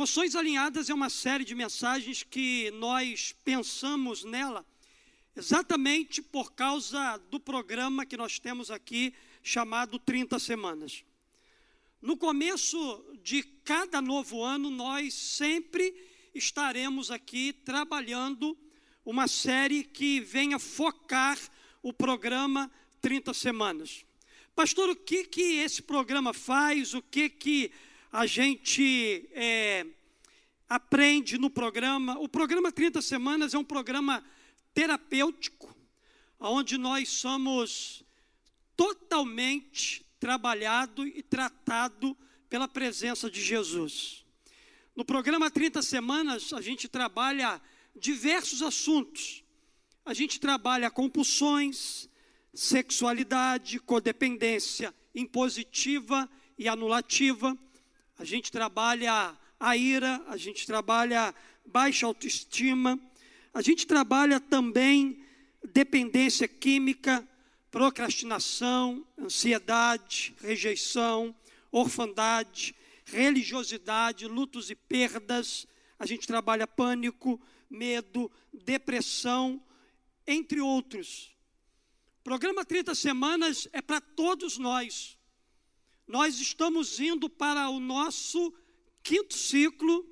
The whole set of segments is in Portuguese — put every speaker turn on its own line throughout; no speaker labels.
Emoções Alinhadas é uma série de mensagens que nós pensamos nela exatamente por causa do programa que nós temos aqui chamado 30 Semanas. No começo de cada novo ano, nós sempre estaremos aqui trabalhando uma série que venha focar o programa 30 Semanas. Pastor, o que, que esse programa faz? O que, que a gente é, aprende no programa. O programa 30 Semanas é um programa terapêutico, onde nós somos totalmente trabalhado e tratado pela presença de Jesus. No programa 30 Semanas, a gente trabalha diversos assuntos. A gente trabalha compulsões, sexualidade, codependência impositiva e anulativa a gente trabalha a ira, a gente trabalha baixa autoestima, a gente trabalha também dependência química, procrastinação, ansiedade, rejeição, orfandade, religiosidade, lutos e perdas, a gente trabalha pânico, medo, depressão, entre outros. O programa 30 semanas é para todos nós nós estamos indo para o nosso quinto ciclo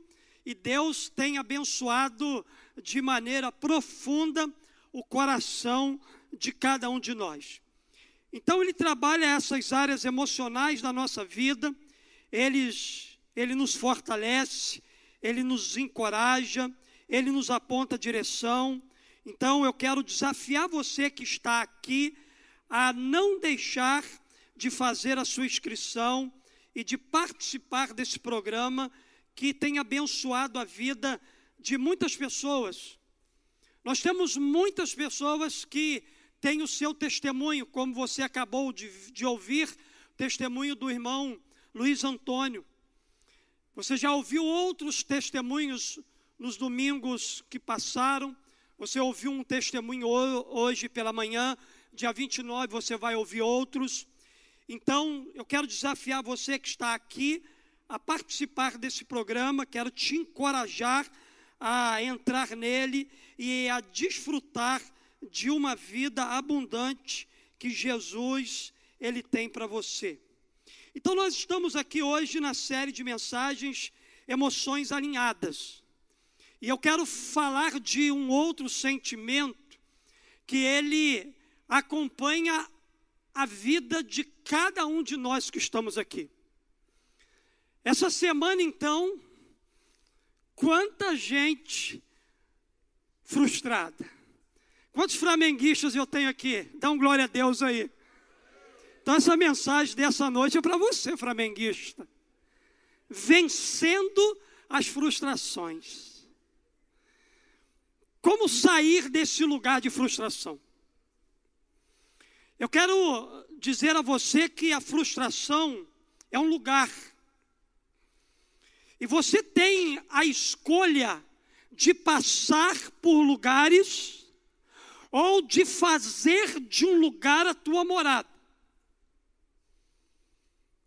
e Deus tem abençoado de maneira profunda o coração de cada um de nós. Então ele trabalha essas áreas emocionais da nossa vida, ele, ele nos fortalece, ele nos encoraja, ele nos aponta a direção. Então eu quero desafiar você que está aqui a não deixar de fazer a sua inscrição e de participar desse programa que tem abençoado a vida de muitas pessoas. Nós temos muitas pessoas que têm o seu testemunho, como você acabou de, de ouvir, testemunho do irmão Luiz Antônio. Você já ouviu outros testemunhos nos domingos que passaram. Você ouviu um testemunho hoje pela manhã, dia 29, você vai ouvir outros. Então, eu quero desafiar você que está aqui a participar desse programa, quero te encorajar a entrar nele e a desfrutar de uma vida abundante que Jesus ele tem para você. Então nós estamos aqui hoje na série de mensagens Emoções alinhadas. E eu quero falar de um outro sentimento que ele acompanha a vida de cada um de nós que estamos aqui. Essa semana, então, quanta gente frustrada. Quantos flamenguistas eu tenho aqui? Dá um glória a Deus aí. Então, essa mensagem dessa noite é para você, flamenguista. Vencendo as frustrações. Como sair desse lugar de frustração? Eu quero dizer a você que a frustração é um lugar. E você tem a escolha de passar por lugares ou de fazer de um lugar a tua morada.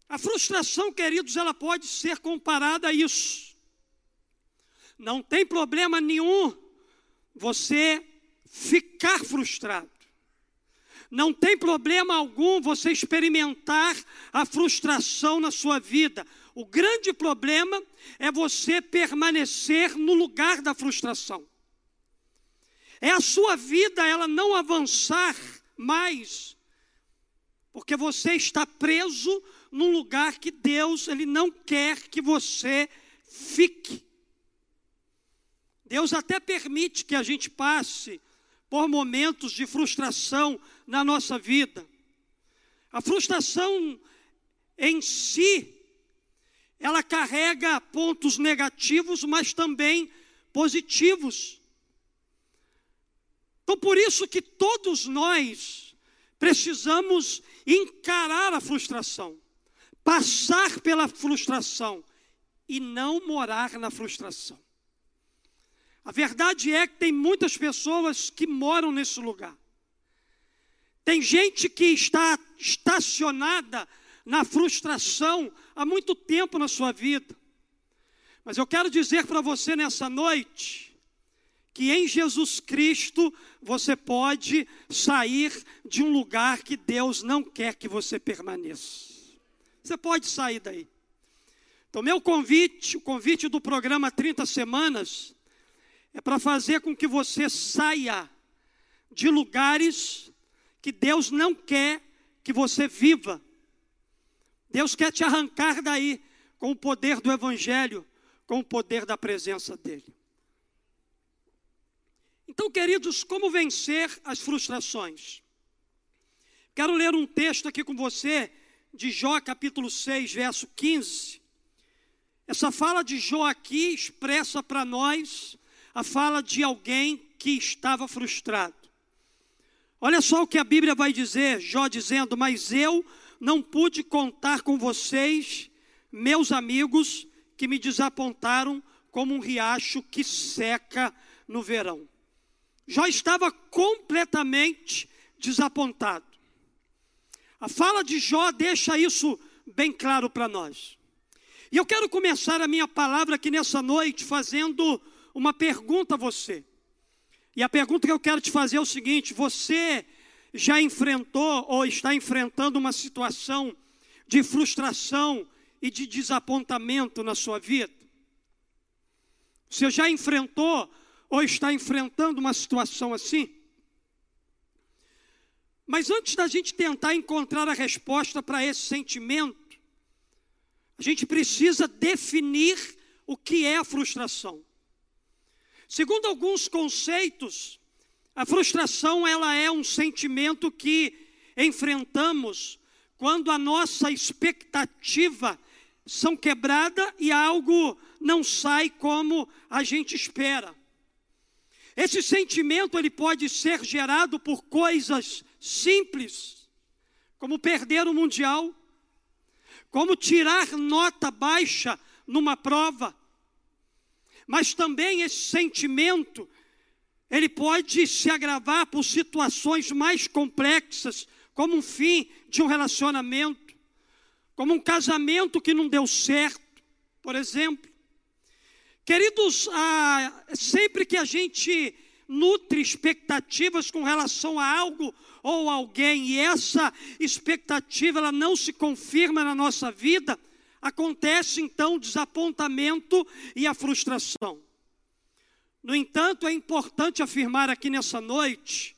A frustração, queridos, ela pode ser comparada a isso. Não tem problema nenhum você ficar frustrado. Não tem problema algum você experimentar a frustração na sua vida. O grande problema é você permanecer no lugar da frustração. É a sua vida ela não avançar mais, porque você está preso num lugar que Deus ele não quer que você fique. Deus até permite que a gente passe por momentos de frustração na nossa vida. A frustração em si, ela carrega pontos negativos, mas também positivos. Então, por isso que todos nós precisamos encarar a frustração, passar pela frustração e não morar na frustração. A verdade é que tem muitas pessoas que moram nesse lugar. Tem gente que está estacionada na frustração há muito tempo na sua vida. Mas eu quero dizer para você nessa noite que em Jesus Cristo você pode sair de um lugar que Deus não quer que você permaneça. Você pode sair daí. Então, meu convite, o convite do programa 30 Semanas, é para fazer com que você saia de lugares que Deus não quer que você viva. Deus quer te arrancar daí com o poder do Evangelho, com o poder da presença dEle. Então, queridos, como vencer as frustrações? Quero ler um texto aqui com você, de Jó, capítulo 6, verso 15. Essa fala de Jó aqui expressa para nós a fala de alguém que estava frustrado. Olha só o que a Bíblia vai dizer, Jó dizendo: Mas eu não pude contar com vocês, meus amigos, que me desapontaram como um riacho que seca no verão. Jó estava completamente desapontado. A fala de Jó deixa isso bem claro para nós. E eu quero começar a minha palavra aqui nessa noite fazendo uma pergunta a você. E a pergunta que eu quero te fazer é o seguinte: você já enfrentou ou está enfrentando uma situação de frustração e de desapontamento na sua vida? Você já enfrentou ou está enfrentando uma situação assim? Mas antes da gente tentar encontrar a resposta para esse sentimento, a gente precisa definir o que é a frustração. Segundo alguns conceitos, a frustração ela é um sentimento que enfrentamos quando a nossa expectativa são quebrada e algo não sai como a gente espera. Esse sentimento ele pode ser gerado por coisas simples, como perder o mundial, como tirar nota baixa numa prova, mas também esse sentimento, ele pode se agravar por situações mais complexas, como um fim de um relacionamento, como um casamento que não deu certo, por exemplo. Queridos, ah, sempre que a gente nutre expectativas com relação a algo ou alguém e essa expectativa ela não se confirma na nossa vida, acontece então o desapontamento e a frustração. No entanto, é importante afirmar aqui nessa noite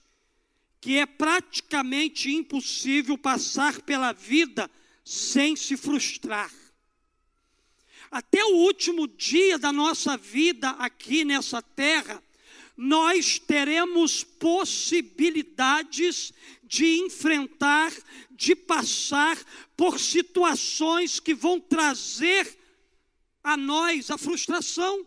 que é praticamente impossível passar pela vida sem se frustrar. Até o último dia da nossa vida aqui nessa terra, nós teremos possibilidades de enfrentar, de passar por situações que vão trazer a nós a frustração.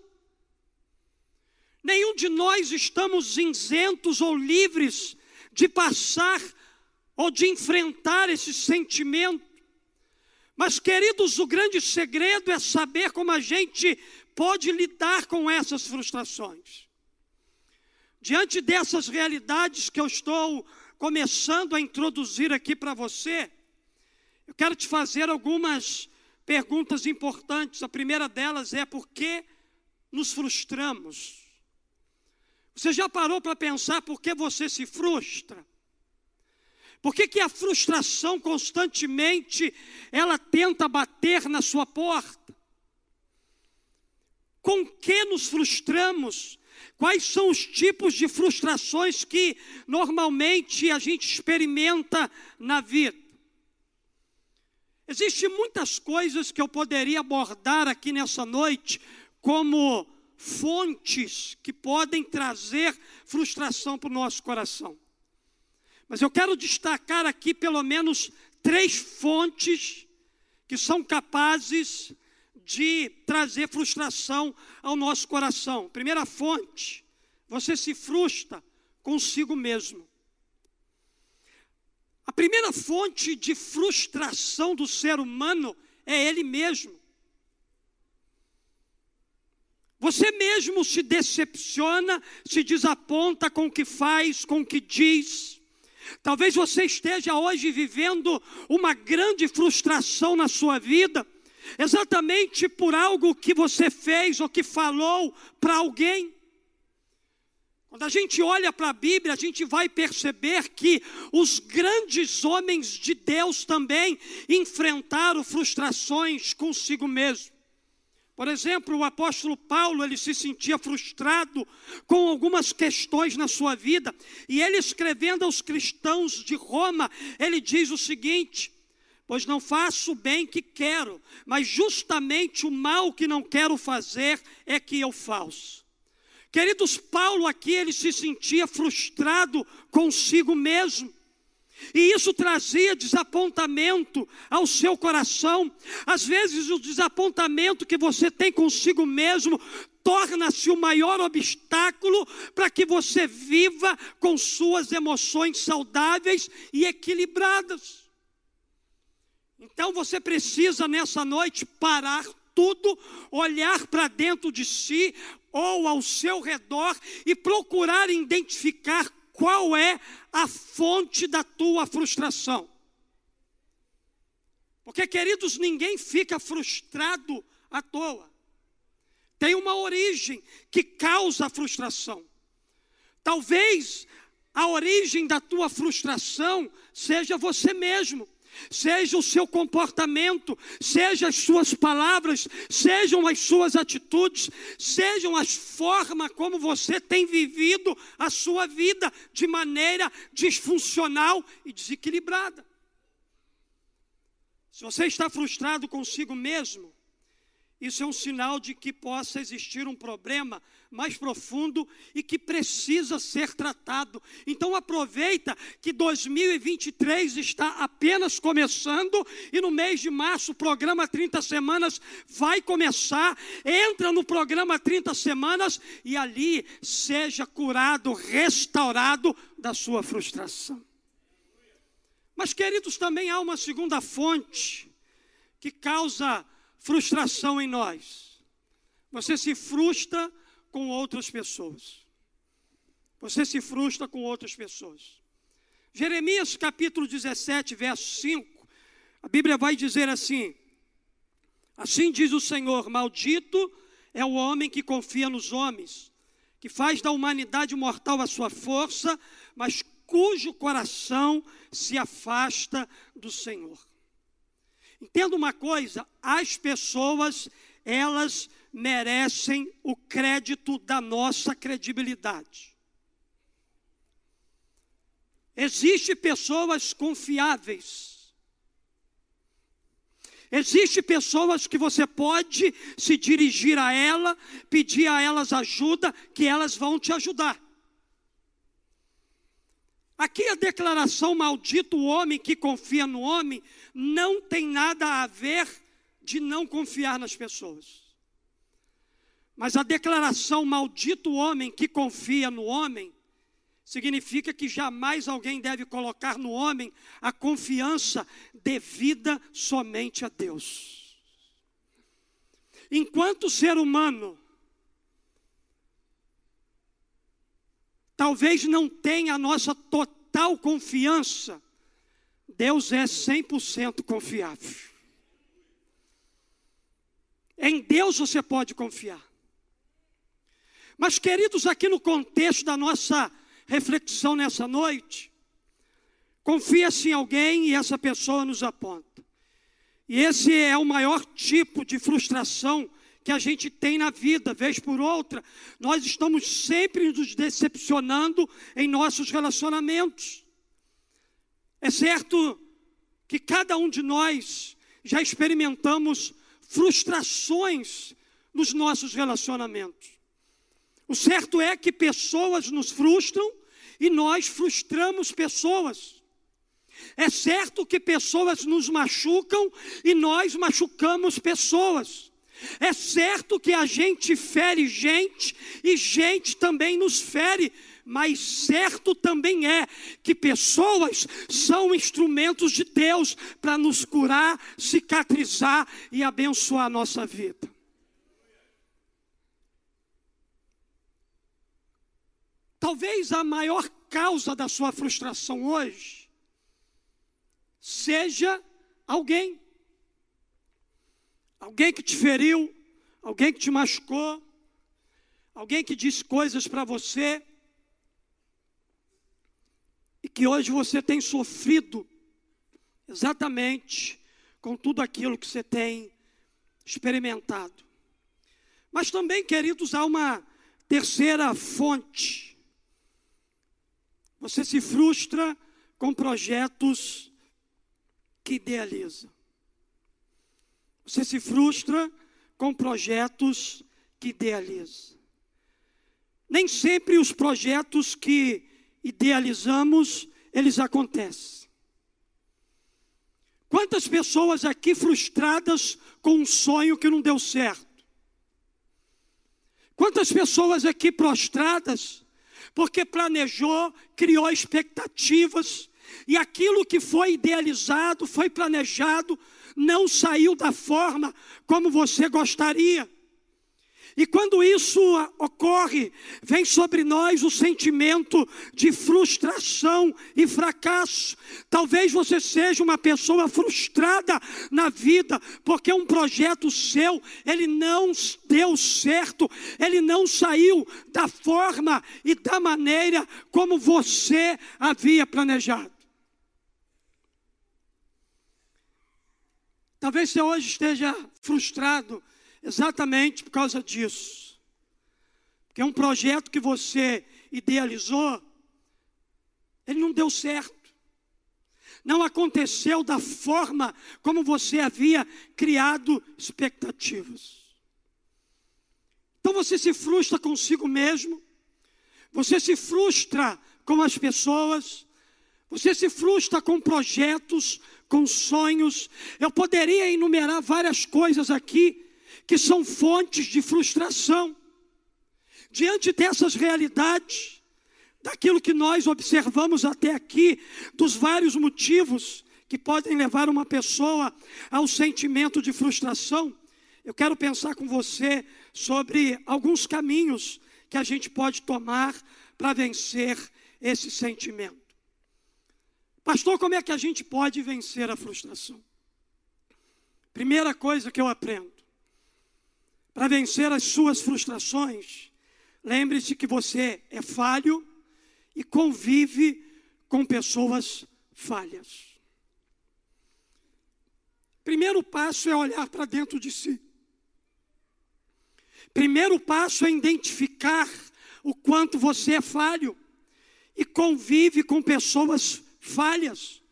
Nenhum de nós estamos isentos ou livres de passar ou de enfrentar esse sentimento. Mas, queridos, o grande segredo é saber como a gente pode lidar com essas frustrações. Diante dessas realidades que eu estou começando a introduzir aqui para você, eu quero te fazer algumas perguntas importantes. A primeira delas é por que nos frustramos? Você já parou para pensar por que você se frustra? Por que, que a frustração constantemente ela tenta bater na sua porta? Com que nos frustramos? Quais são os tipos de frustrações que normalmente a gente experimenta na vida? Existem muitas coisas que eu poderia abordar aqui nessa noite como fontes que podem trazer frustração para o nosso coração. Mas eu quero destacar aqui pelo menos três fontes que são capazes de trazer frustração ao nosso coração. Primeira fonte, você se frustra consigo mesmo. A primeira fonte de frustração do ser humano é ele mesmo. Você mesmo se decepciona, se desaponta com o que faz, com o que diz. Talvez você esteja hoje vivendo uma grande frustração na sua vida, exatamente por algo que você fez ou que falou para alguém. Quando a gente olha para a Bíblia, a gente vai perceber que os grandes homens de Deus também enfrentaram frustrações consigo mesmo. Por exemplo, o apóstolo Paulo, ele se sentia frustrado com algumas questões na sua vida, e ele escrevendo aos cristãos de Roma, ele diz o seguinte: Pois não faço o bem que quero, mas justamente o mal que não quero fazer é que eu faço. Queridos, Paulo aqui ele se sentia frustrado consigo mesmo. E isso trazia desapontamento ao seu coração. Às vezes, o desapontamento que você tem consigo mesmo torna-se o maior obstáculo para que você viva com suas emoções saudáveis e equilibradas. Então você precisa nessa noite parar tudo, olhar para dentro de si ou ao seu redor e procurar identificar qual é a fonte da tua frustração. Porque, queridos, ninguém fica frustrado à toa. Tem uma origem que causa a frustração. Talvez a origem da tua frustração seja você mesmo seja o seu comportamento, seja as suas palavras, sejam as suas atitudes, sejam as formas como você tem vivido a sua vida de maneira disfuncional e desequilibrada. Se você está frustrado consigo mesmo, isso é um sinal de que possa existir um problema mais profundo e que precisa ser tratado. Então aproveita que 2023 está apenas começando e no mês de março o programa 30 semanas vai começar. Entra no programa 30 semanas e ali seja curado, restaurado da sua frustração. Mas queridos, também há uma segunda fonte que causa frustração em nós. Você se frustra com outras pessoas. Você se frustra com outras pessoas. Jeremias capítulo 17, verso 5, a Bíblia vai dizer assim: Assim diz o Senhor: Maldito é o homem que confia nos homens, que faz da humanidade mortal a sua força, mas cujo coração se afasta do Senhor. Entenda uma coisa: as pessoas, elas merecem o crédito da nossa credibilidade. Existem pessoas confiáveis. Existem pessoas que você pode se dirigir a ela, pedir a elas ajuda, que elas vão te ajudar. Aqui a declaração maldito o homem que confia no homem não tem nada a ver de não confiar nas pessoas. Mas a declaração maldito homem que confia no homem significa que jamais alguém deve colocar no homem a confiança devida somente a Deus. Enquanto ser humano talvez não tenha a nossa total confiança, Deus é 100% confiável. Em Deus você pode confiar. Mas, queridos, aqui no contexto da nossa reflexão nessa noite, confia-se em alguém e essa pessoa nos aponta. E esse é o maior tipo de frustração que a gente tem na vida, vez por outra, nós estamos sempre nos decepcionando em nossos relacionamentos. É certo que cada um de nós já experimentamos frustrações nos nossos relacionamentos. O certo é que pessoas nos frustram e nós frustramos pessoas. É certo que pessoas nos machucam e nós machucamos pessoas. É certo que a gente fere gente e gente também nos fere, mas certo também é que pessoas são instrumentos de Deus para nos curar, cicatrizar e abençoar a nossa vida. Talvez a maior causa da sua frustração hoje seja alguém alguém que te feriu, alguém que te machucou, alguém que disse coisas para você e que hoje você tem sofrido exatamente com tudo aquilo que você tem experimentado. Mas também, queridos, há uma terceira fonte. Você se frustra com projetos que idealiza. Você se frustra com projetos que idealiza. Nem sempre os projetos que idealizamos, eles acontecem. Quantas pessoas aqui frustradas com um sonho que não deu certo? Quantas pessoas aqui prostradas porque planejou, criou expectativas e aquilo que foi idealizado, foi planejado, não saiu da forma como você gostaria. E quando isso ocorre, vem sobre nós o sentimento de frustração e fracasso. Talvez você seja uma pessoa frustrada na vida, porque um projeto seu, ele não deu certo, ele não saiu da forma e da maneira como você havia planejado. Talvez você hoje esteja frustrado exatamente por causa disso. Porque um projeto que você idealizou, ele não deu certo. Não aconteceu da forma como você havia criado expectativas. Então você se frustra consigo mesmo, você se frustra com as pessoas, você se frustra com projetos, com sonhos. Eu poderia enumerar várias coisas aqui que são fontes de frustração. Diante dessas realidades, daquilo que nós observamos até aqui, dos vários motivos que podem levar uma pessoa ao sentimento de frustração, eu quero pensar com você sobre alguns caminhos que a gente pode tomar para vencer esse sentimento. Pastor, como é que a gente pode vencer a frustração? Primeira coisa que eu aprendo: para vencer as suas frustrações, lembre-se que você é falho e convive com pessoas falhas. Primeiro passo é olhar para dentro de si. Primeiro passo é identificar o quanto você é falho e convive com pessoas falhas.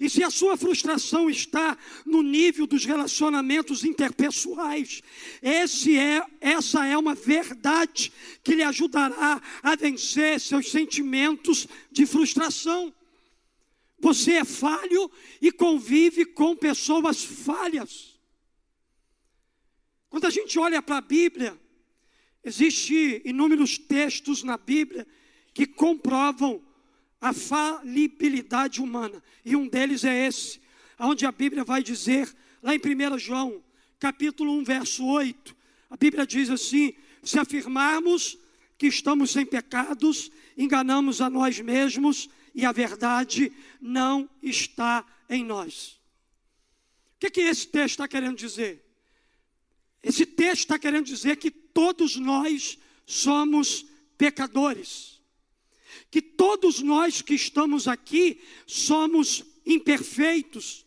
E se a sua frustração está no nível dos relacionamentos interpessoais, esse é, essa é uma verdade que lhe ajudará a vencer seus sentimentos de frustração. Você é falho e convive com pessoas falhas. Quando a gente olha para a Bíblia, existem inúmeros textos na Bíblia que comprovam a falibilidade humana. E um deles é esse, onde a Bíblia vai dizer, lá em 1 João, capítulo 1, verso 8, a Bíblia diz assim: se afirmarmos que estamos sem pecados, enganamos a nós mesmos e a verdade não está em nós. O que, que esse texto está querendo dizer? Esse texto está querendo dizer que todos nós somos pecadores que todos nós que estamos aqui somos imperfeitos,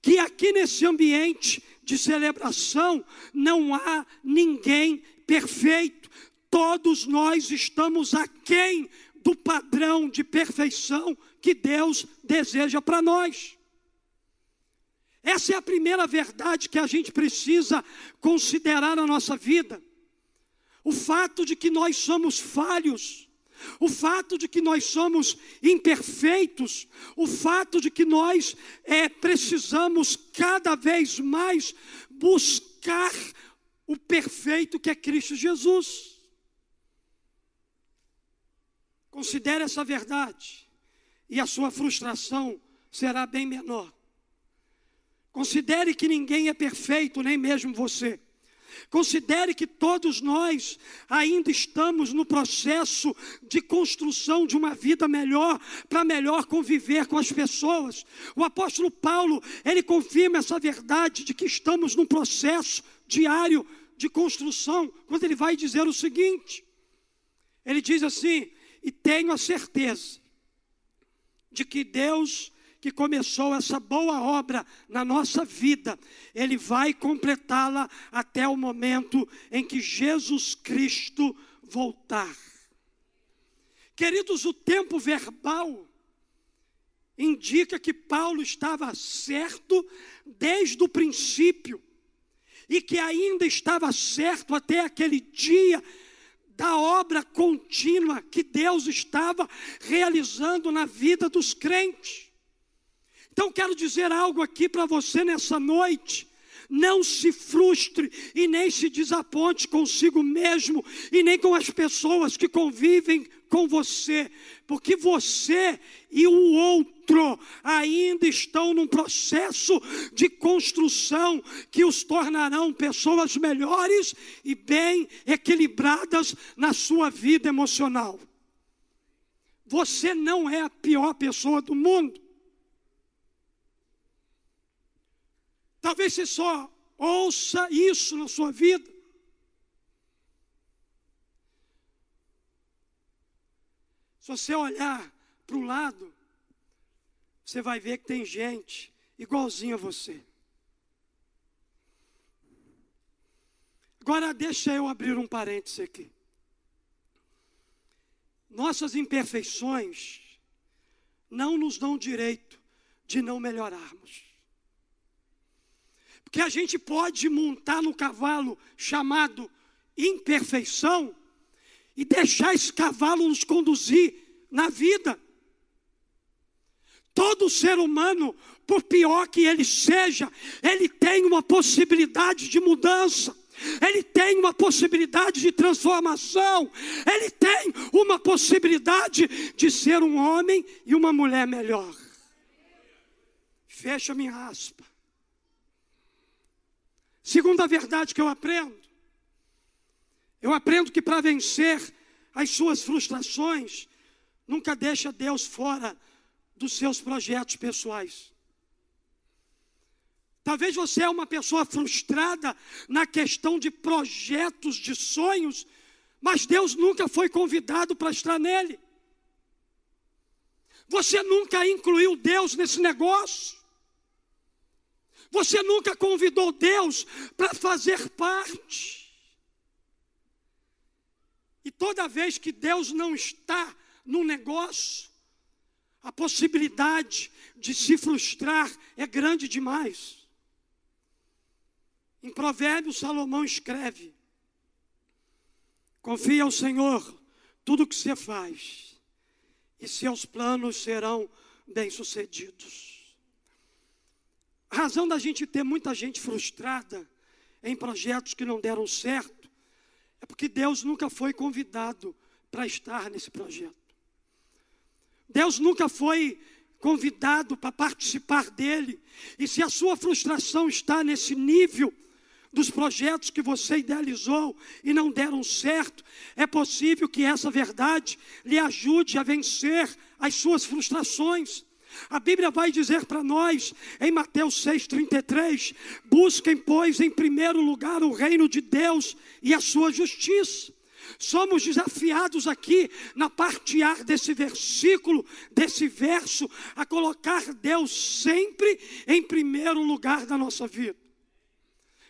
que aqui nesse ambiente de celebração não há ninguém perfeito, todos nós estamos aquém do padrão de perfeição que Deus deseja para nós. Essa é a primeira verdade que a gente precisa considerar na nossa vida. O fato de que nós somos falhos, o fato de que nós somos imperfeitos, o fato de que nós é, precisamos cada vez mais buscar o perfeito que é Cristo Jesus. Considere essa verdade e a sua frustração será bem menor. Considere que ninguém é perfeito, nem mesmo você. Considere que todos nós ainda estamos no processo de construção de uma vida melhor, para melhor conviver com as pessoas. O apóstolo Paulo, ele confirma essa verdade de que estamos num processo diário de construção, quando ele vai dizer o seguinte: ele diz assim, e tenho a certeza de que Deus que começou essa boa obra na nossa vida, Ele vai completá-la até o momento em que Jesus Cristo voltar. Queridos, o tempo verbal indica que Paulo estava certo desde o princípio e que ainda estava certo até aquele dia da obra contínua que Deus estava realizando na vida dos crentes. Então quero dizer algo aqui para você nessa noite. Não se frustre e nem se desaponte consigo mesmo e nem com as pessoas que convivem com você, porque você e o outro ainda estão num processo de construção que os tornarão pessoas melhores e bem equilibradas na sua vida emocional. Você não é a pior pessoa do mundo. Talvez você só ouça isso na sua vida. Se você olhar para o lado, você vai ver que tem gente igualzinha a você. Agora deixa eu abrir um parêntese aqui. Nossas imperfeições não nos dão direito de não melhorarmos. Porque a gente pode montar no cavalo chamado imperfeição e deixar esse cavalo nos conduzir na vida. Todo ser humano, por pior que ele seja, ele tem uma possibilidade de mudança. Ele tem uma possibilidade de transformação, ele tem uma possibilidade de ser um homem e uma mulher melhor. Fecha minha aspa. Segunda verdade que eu aprendo, eu aprendo que para vencer as suas frustrações, nunca deixa Deus fora dos seus projetos pessoais. Talvez você é uma pessoa frustrada na questão de projetos, de sonhos, mas Deus nunca foi convidado para estar nele. Você nunca incluiu Deus nesse negócio. Você nunca convidou Deus para fazer parte. E toda vez que Deus não está no negócio, a possibilidade de se frustrar é grande demais. Em Provérbios, Salomão escreve: Confia ao Senhor tudo o que você faz, e seus planos serão bem-sucedidos. A razão da gente ter muita gente frustrada em projetos que não deram certo é porque Deus nunca foi convidado para estar nesse projeto. Deus nunca foi convidado para participar dele. E se a sua frustração está nesse nível dos projetos que você idealizou e não deram certo, é possível que essa verdade lhe ajude a vencer as suas frustrações. A Bíblia vai dizer para nós, em Mateus 6,33: busquem, pois, em primeiro lugar o reino de Deus e a sua justiça. Somos desafiados aqui, na parte A desse versículo, desse verso, a colocar Deus sempre em primeiro lugar da nossa vida.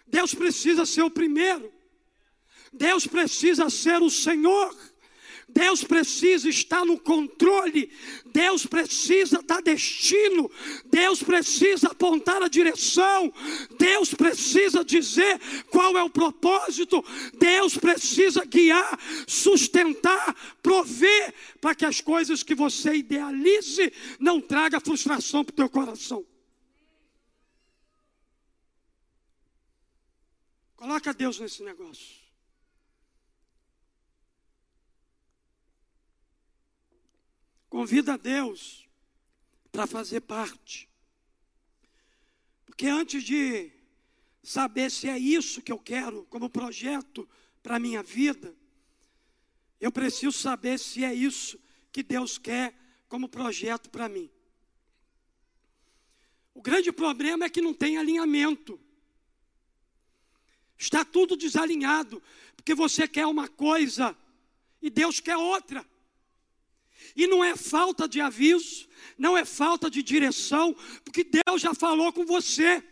Deus precisa ser o primeiro, Deus precisa ser o Senhor. Deus precisa estar no controle, Deus precisa dar destino, Deus precisa apontar a direção, Deus precisa dizer qual é o propósito, Deus precisa guiar, sustentar, prover, para que as coisas que você idealize não traga frustração para o teu coração. Coloca Deus nesse negócio. Convida Deus para fazer parte. Porque antes de saber se é isso que eu quero como projeto para a minha vida, eu preciso saber se é isso que Deus quer como projeto para mim. O grande problema é que não tem alinhamento. Está tudo desalinhado, porque você quer uma coisa e Deus quer outra. E não é falta de aviso, não é falta de direção, porque Deus já falou com você.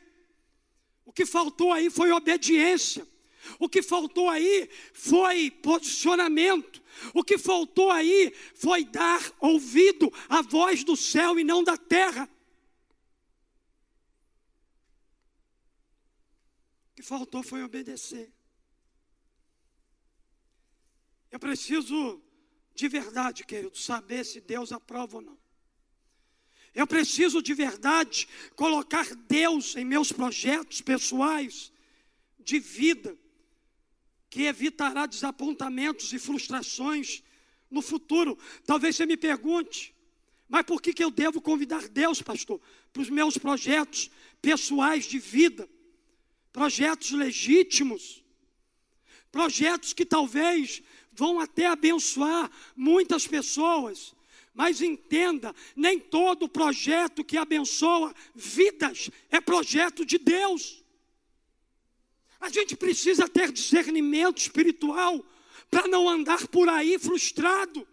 O que faltou aí foi obediência. O que faltou aí foi posicionamento. O que faltou aí foi dar ouvido à voz do céu e não da terra. O que faltou foi obedecer. Eu preciso de verdade, querido, saber se Deus aprova ou não. Eu preciso de verdade colocar Deus em meus projetos pessoais de vida, que evitará desapontamentos e frustrações no futuro. Talvez você me pergunte, mas por que, que eu devo convidar Deus, pastor, para os meus projetos pessoais de vida? Projetos legítimos, projetos que talvez vão até abençoar muitas pessoas. Mas entenda, nem todo projeto que abençoa vidas é projeto de Deus. A gente precisa ter discernimento espiritual para não andar por aí frustrado,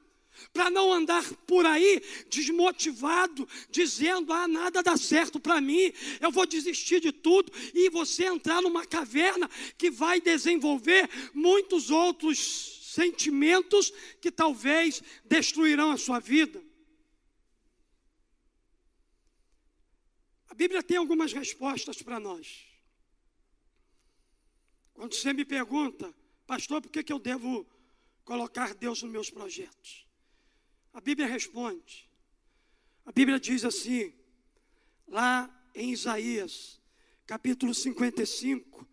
para não andar por aí desmotivado, dizendo: ah, nada dá certo para mim, eu vou desistir de tudo, e você entrar numa caverna que vai desenvolver muitos outros sentimentos que talvez destruirão a sua vida. A Bíblia tem algumas respostas para nós. Quando você me pergunta, pastor, por que, que eu devo colocar Deus nos meus projetos? A Bíblia responde. A Bíblia diz assim, lá em Isaías, capítulo 55,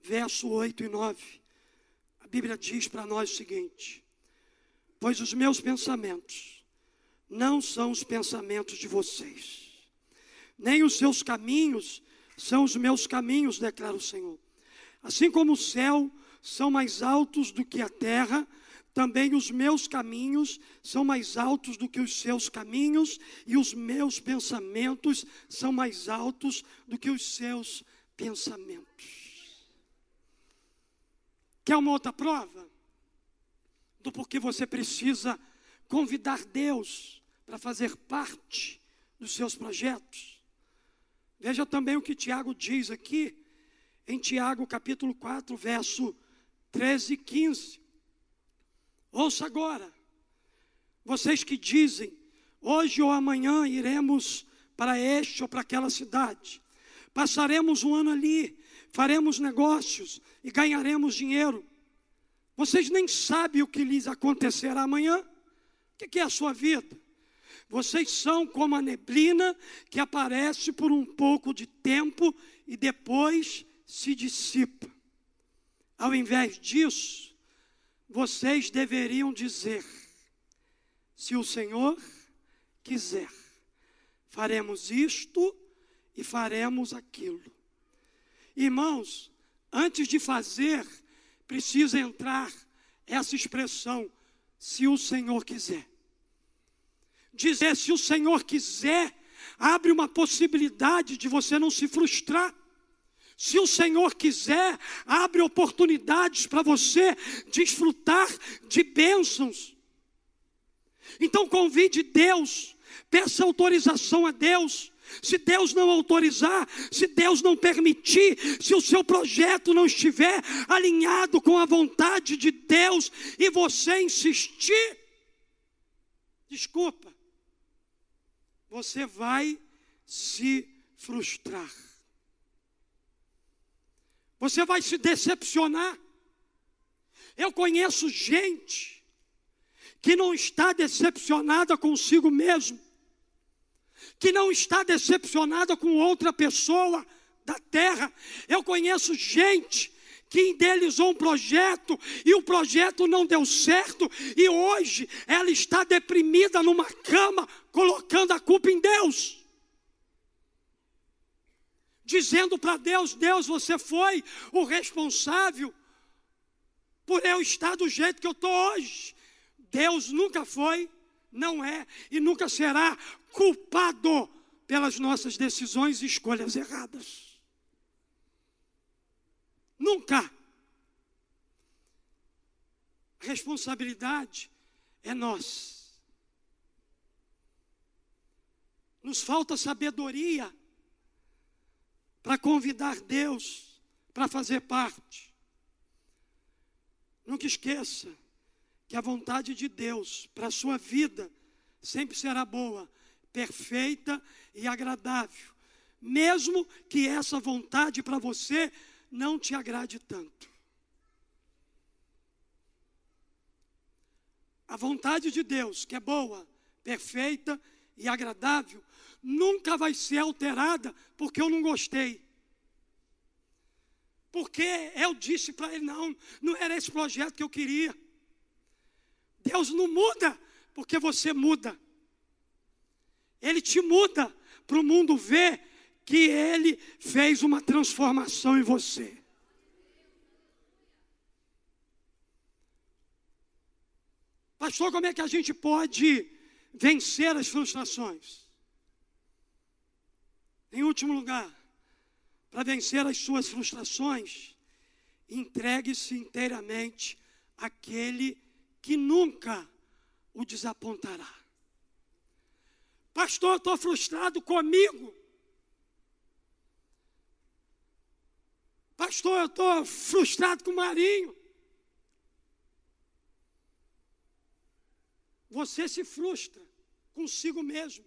verso 8 e 9. A Bíblia diz para nós o seguinte: Pois os meus pensamentos não são os pensamentos de vocês, nem os seus caminhos são os meus caminhos, declara o Senhor. Assim como o céu são mais altos do que a terra, também os meus caminhos são mais altos do que os seus caminhos, e os meus pensamentos são mais altos do que os seus pensamentos. Quer uma outra prova? Do porquê você precisa convidar Deus para fazer parte dos seus projetos. Veja também o que Tiago diz aqui, em Tiago capítulo 4, verso 13 e 15. Ouça agora, vocês que dizem, hoje ou amanhã iremos para este ou para aquela cidade, passaremos um ano ali, faremos negócios e ganharemos dinheiro. Vocês nem sabem o que lhes acontecerá amanhã. O que é a sua vida? Vocês são como a neblina que aparece por um pouco de tempo e depois se dissipa. Ao invés disso, vocês deveriam dizer: se o Senhor quiser, faremos isto e faremos aquilo. Irmãos, antes de fazer, precisa entrar essa expressão, se o Senhor quiser. Dizer se o Senhor quiser, abre uma possibilidade de você não se frustrar. Se o Senhor quiser, abre oportunidades para você desfrutar de bênçãos. Então convide Deus, peça autorização a Deus se Deus não autorizar, se Deus não permitir, se o seu projeto não estiver alinhado com a vontade de Deus e você insistir, desculpa, você vai se frustrar. Você vai se decepcionar. Eu conheço gente que não está decepcionada consigo mesmo que não está decepcionada com outra pessoa da terra. Eu conheço gente que idealizou um projeto e o projeto não deu certo e hoje ela está deprimida numa cama, colocando a culpa em Deus. dizendo para Deus: Deus, você foi o responsável por eu estar do jeito que eu estou hoje. Deus nunca foi, não é e nunca será culpado pelas nossas decisões e escolhas erradas. Nunca. A responsabilidade é nossa. Nos falta sabedoria para convidar Deus para fazer parte. Nunca esqueça que a vontade de Deus para a sua vida sempre será boa, perfeita e agradável, mesmo que essa vontade para você não te agrade tanto. A vontade de Deus, que é boa, perfeita e agradável, nunca vai ser alterada porque eu não gostei. Porque eu disse para ele: não, não era esse projeto que eu queria. Deus não muda porque você muda. Ele te muda para o mundo ver que ele fez uma transformação em você. Pastor, como é que a gente pode vencer as frustrações? Em último lugar, para vencer as suas frustrações, entregue-se inteiramente àquele que nunca o desapontará. Pastor, estou frustrado comigo. Pastor, eu estou frustrado com o Marinho. Você se frustra consigo mesmo.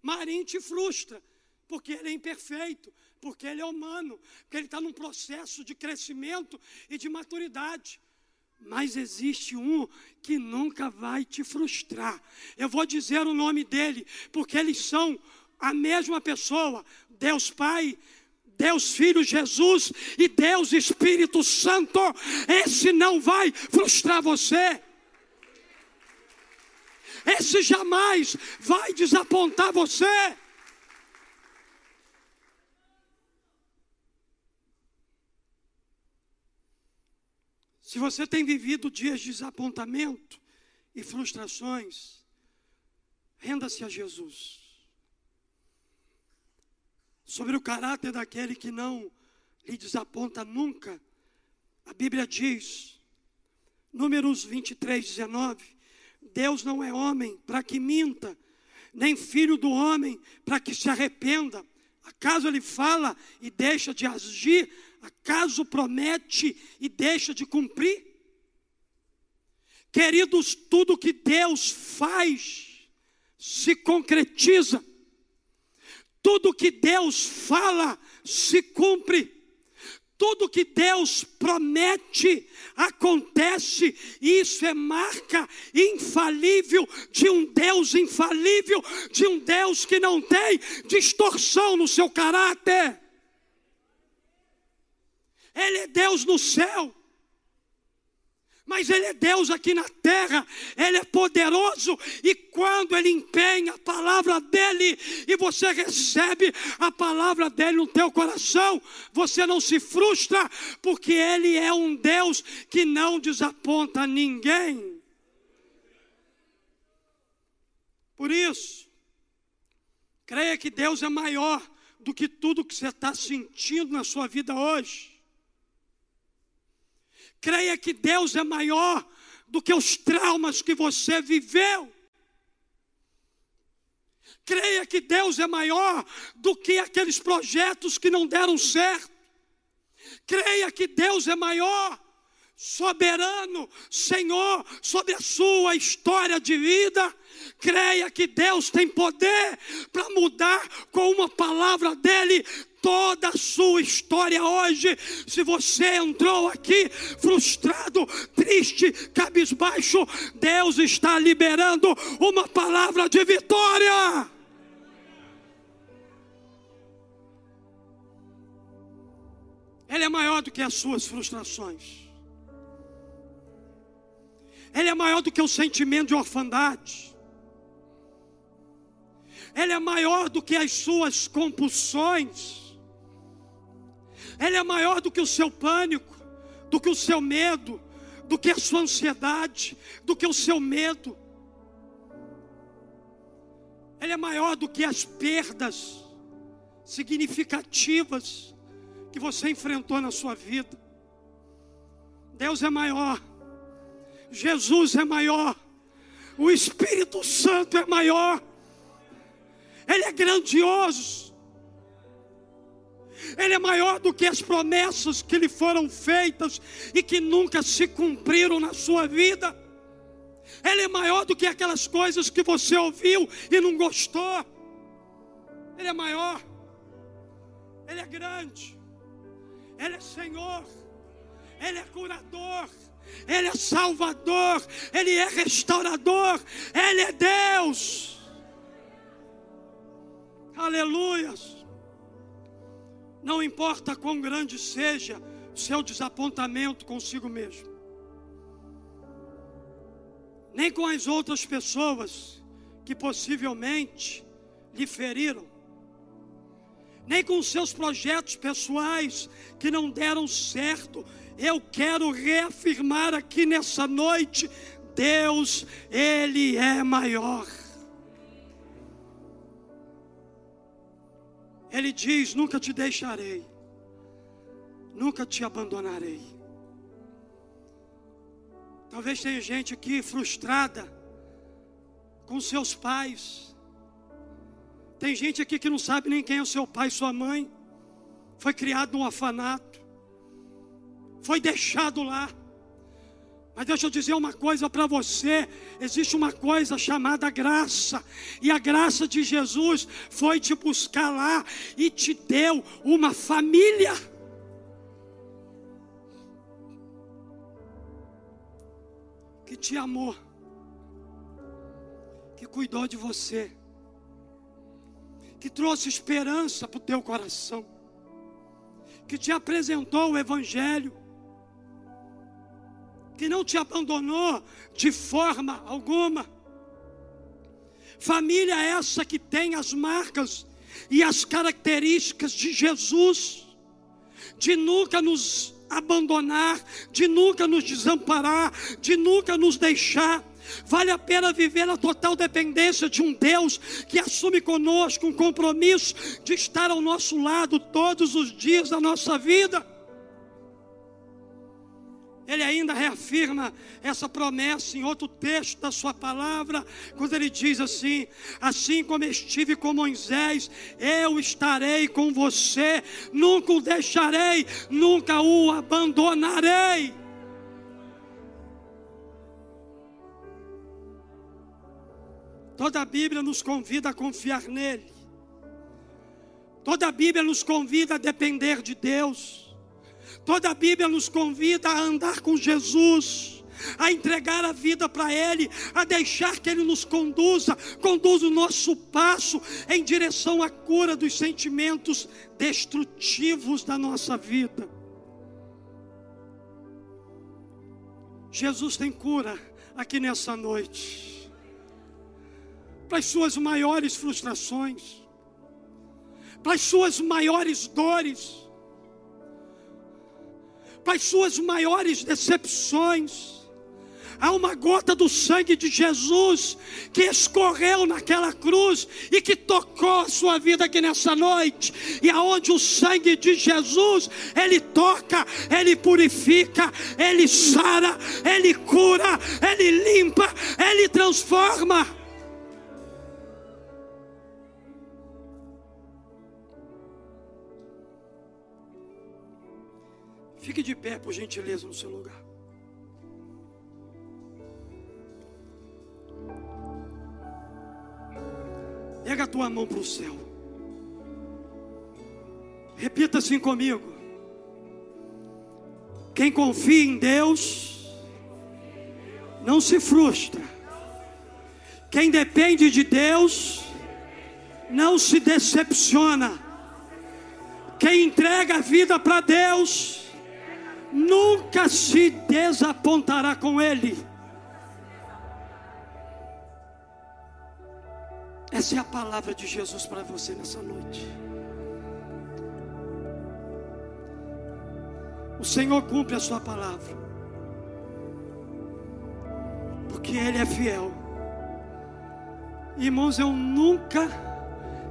Marinho te frustra, porque ele é imperfeito, porque ele é humano, porque ele está num processo de crescimento e de maturidade. Mas existe um que nunca vai te frustrar. Eu vou dizer o nome dele, porque eles são a mesma pessoa: Deus Pai, Deus Filho Jesus e Deus Espírito Santo. Esse não vai frustrar você. Esse jamais vai desapontar você. Se você tem vivido dias de desapontamento e frustrações, renda-se a Jesus. Sobre o caráter daquele que não lhe desaponta nunca, a Bíblia diz, Números 23, 19: Deus não é homem para que minta, nem filho do homem para que se arrependa. Acaso ele fala e deixa de agir? Acaso promete e deixa de cumprir? Queridos, tudo que Deus faz se concretiza. Tudo que Deus fala se cumpre. Tudo que Deus promete acontece, isso é marca infalível de um Deus infalível, de um Deus que não tem distorção no seu caráter. É Deus no céu, mas Ele é Deus aqui na terra, Ele é poderoso, e quando Ele empenha a palavra dEle, e você recebe a palavra dEle no teu coração, você não se frustra, porque Ele é um Deus que não desaponta ninguém. Por isso, creia que Deus é maior do que tudo que você está sentindo na sua vida hoje. Creia que Deus é maior do que os traumas que você viveu. Creia que Deus é maior do que aqueles projetos que não deram certo. Creia que Deus é maior, soberano, Senhor, sobre a sua história de vida. Creia que Deus tem poder para mudar com uma palavra dele toda a sua história hoje. Se você entrou aqui frustrado, triste, cabisbaixo, Deus está liberando uma palavra de vitória. Ele é maior do que as suas frustrações. Ele é maior do que o sentimento de orfandade. Ele é maior do que as suas compulsões. Ele é maior do que o seu pânico, do que o seu medo, do que a sua ansiedade, do que o seu medo. Ele é maior do que as perdas significativas que você enfrentou na sua vida. Deus é maior, Jesus é maior, o Espírito Santo é maior, Ele é grandioso, Ele é maior do que as promessas que lhe foram feitas e que nunca se cumpriram na sua vida. Ele é maior do que aquelas coisas que você ouviu e não gostou. Ele é maior. Ele é grande. Ele é Senhor. Ele é curador. Ele é salvador. Ele é restaurador. Ele é Deus. Aleluias. Não importa quão grande seja o seu desapontamento consigo mesmo nem com as outras pessoas que possivelmente lhe feriram, nem com seus projetos pessoais que não deram certo. Eu quero reafirmar aqui nessa noite: Deus, Ele é maior. Ele diz: Nunca te deixarei, nunca te abandonarei. Talvez tenha gente aqui frustrada com seus pais. Tem gente aqui que não sabe nem quem é o seu pai sua mãe. Foi criado num orfanato. Foi deixado lá. Mas deixa eu dizer uma coisa para você: existe uma coisa chamada graça, e a graça de Jesus foi te buscar lá e te deu uma família. que te amou, que cuidou de você, que trouxe esperança para o teu coração, que te apresentou o Evangelho, que não te abandonou de forma alguma. Família essa que tem as marcas e as características de Jesus, de nunca nos abandonar, de nunca nos desamparar, de nunca nos deixar. Vale a pena viver a total dependência de um Deus que assume conosco um compromisso de estar ao nosso lado todos os dias da nossa vida ele ainda reafirma essa promessa em outro texto da sua palavra, quando ele diz assim: Assim como estive com Moisés, eu estarei com você, nunca o deixarei, nunca o abandonarei. Toda a Bíblia nos convida a confiar nele. Toda a Bíblia nos convida a depender de Deus. Toda a Bíblia nos convida a andar com Jesus, a entregar a vida para Ele, a deixar que Ele nos conduza, conduza o nosso passo em direção à cura dos sentimentos destrutivos da nossa vida. Jesus tem cura aqui nessa noite, para as suas maiores frustrações, para as suas maiores dores para as suas maiores decepções. Há uma gota do sangue de Jesus que escorreu naquela cruz e que tocou a sua vida aqui nessa noite. E aonde o sangue de Jesus, ele toca, ele purifica, ele sara, ele cura, ele limpa, ele transforma. Fique de pé, por gentileza, no seu lugar. Pega a tua mão para o céu. Repita assim comigo. Quem confia em Deus não se frustra. Quem depende de Deus não se decepciona. Quem entrega a vida para Deus nunca se desapontará com Ele. Essa é a palavra de Jesus para você nessa noite. O Senhor cumpre a sua palavra. Porque Ele é fiel. Irmãos, eu nunca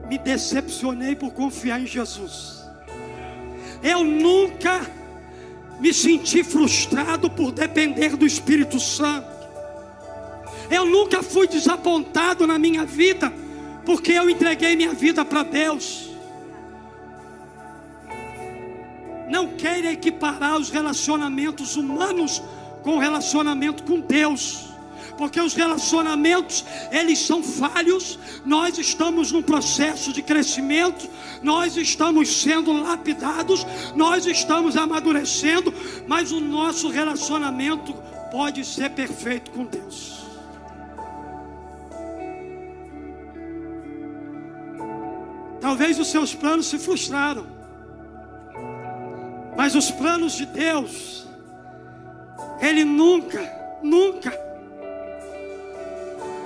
me decepcionei por confiar em Jesus. Eu nunca me senti frustrado por depender do Espírito Santo. Eu nunca fui desapontado na minha vida, porque eu entreguei minha vida para Deus. Não queira equiparar os relacionamentos humanos com o relacionamento com Deus porque os relacionamentos, eles são falhos, nós estamos num processo de crescimento, nós estamos sendo lapidados, nós estamos amadurecendo, mas o nosso relacionamento pode ser perfeito com Deus. Talvez os seus planos se frustraram, mas os planos de Deus, Ele nunca, nunca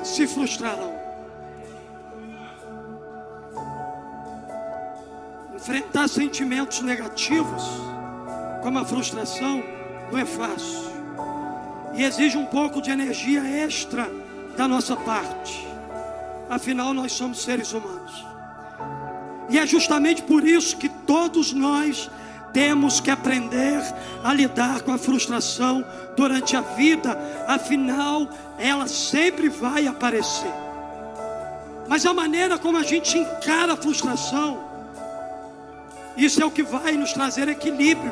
se frustrarão. Enfrentar sentimentos negativos, como a frustração, não é fácil. E exige um pouco de energia extra da nossa parte. Afinal, nós somos seres humanos. E é justamente por isso que todos nós temos que aprender a lidar com a frustração durante a vida, afinal, ela sempre vai aparecer. Mas a maneira como a gente encara a frustração, isso é o que vai nos trazer equilíbrio.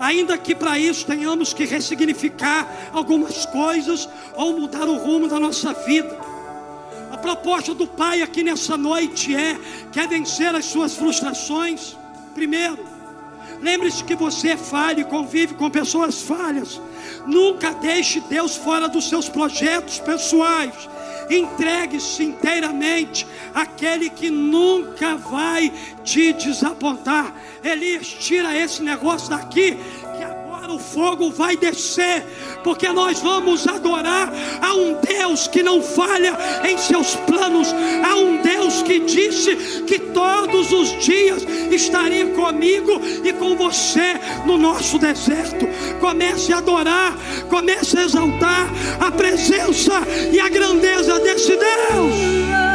Ainda que para isso tenhamos que ressignificar algumas coisas ou mudar o rumo da nossa vida. A proposta do Pai aqui nessa noite é: quer vencer as suas frustrações? Primeiro, Lembre-se que você é falha e convive com pessoas falhas. Nunca deixe Deus fora dos seus projetos pessoais. Entregue-se inteiramente àquele que nunca vai te desapontar. Elias, tira esse negócio daqui, agora o fogo vai descer porque nós vamos adorar a um Deus que não falha em seus planos, a um Deus que disse que todos os dias estaria comigo e com você no nosso deserto. Comece a adorar, comece a exaltar a presença e a grandeza desse Deus.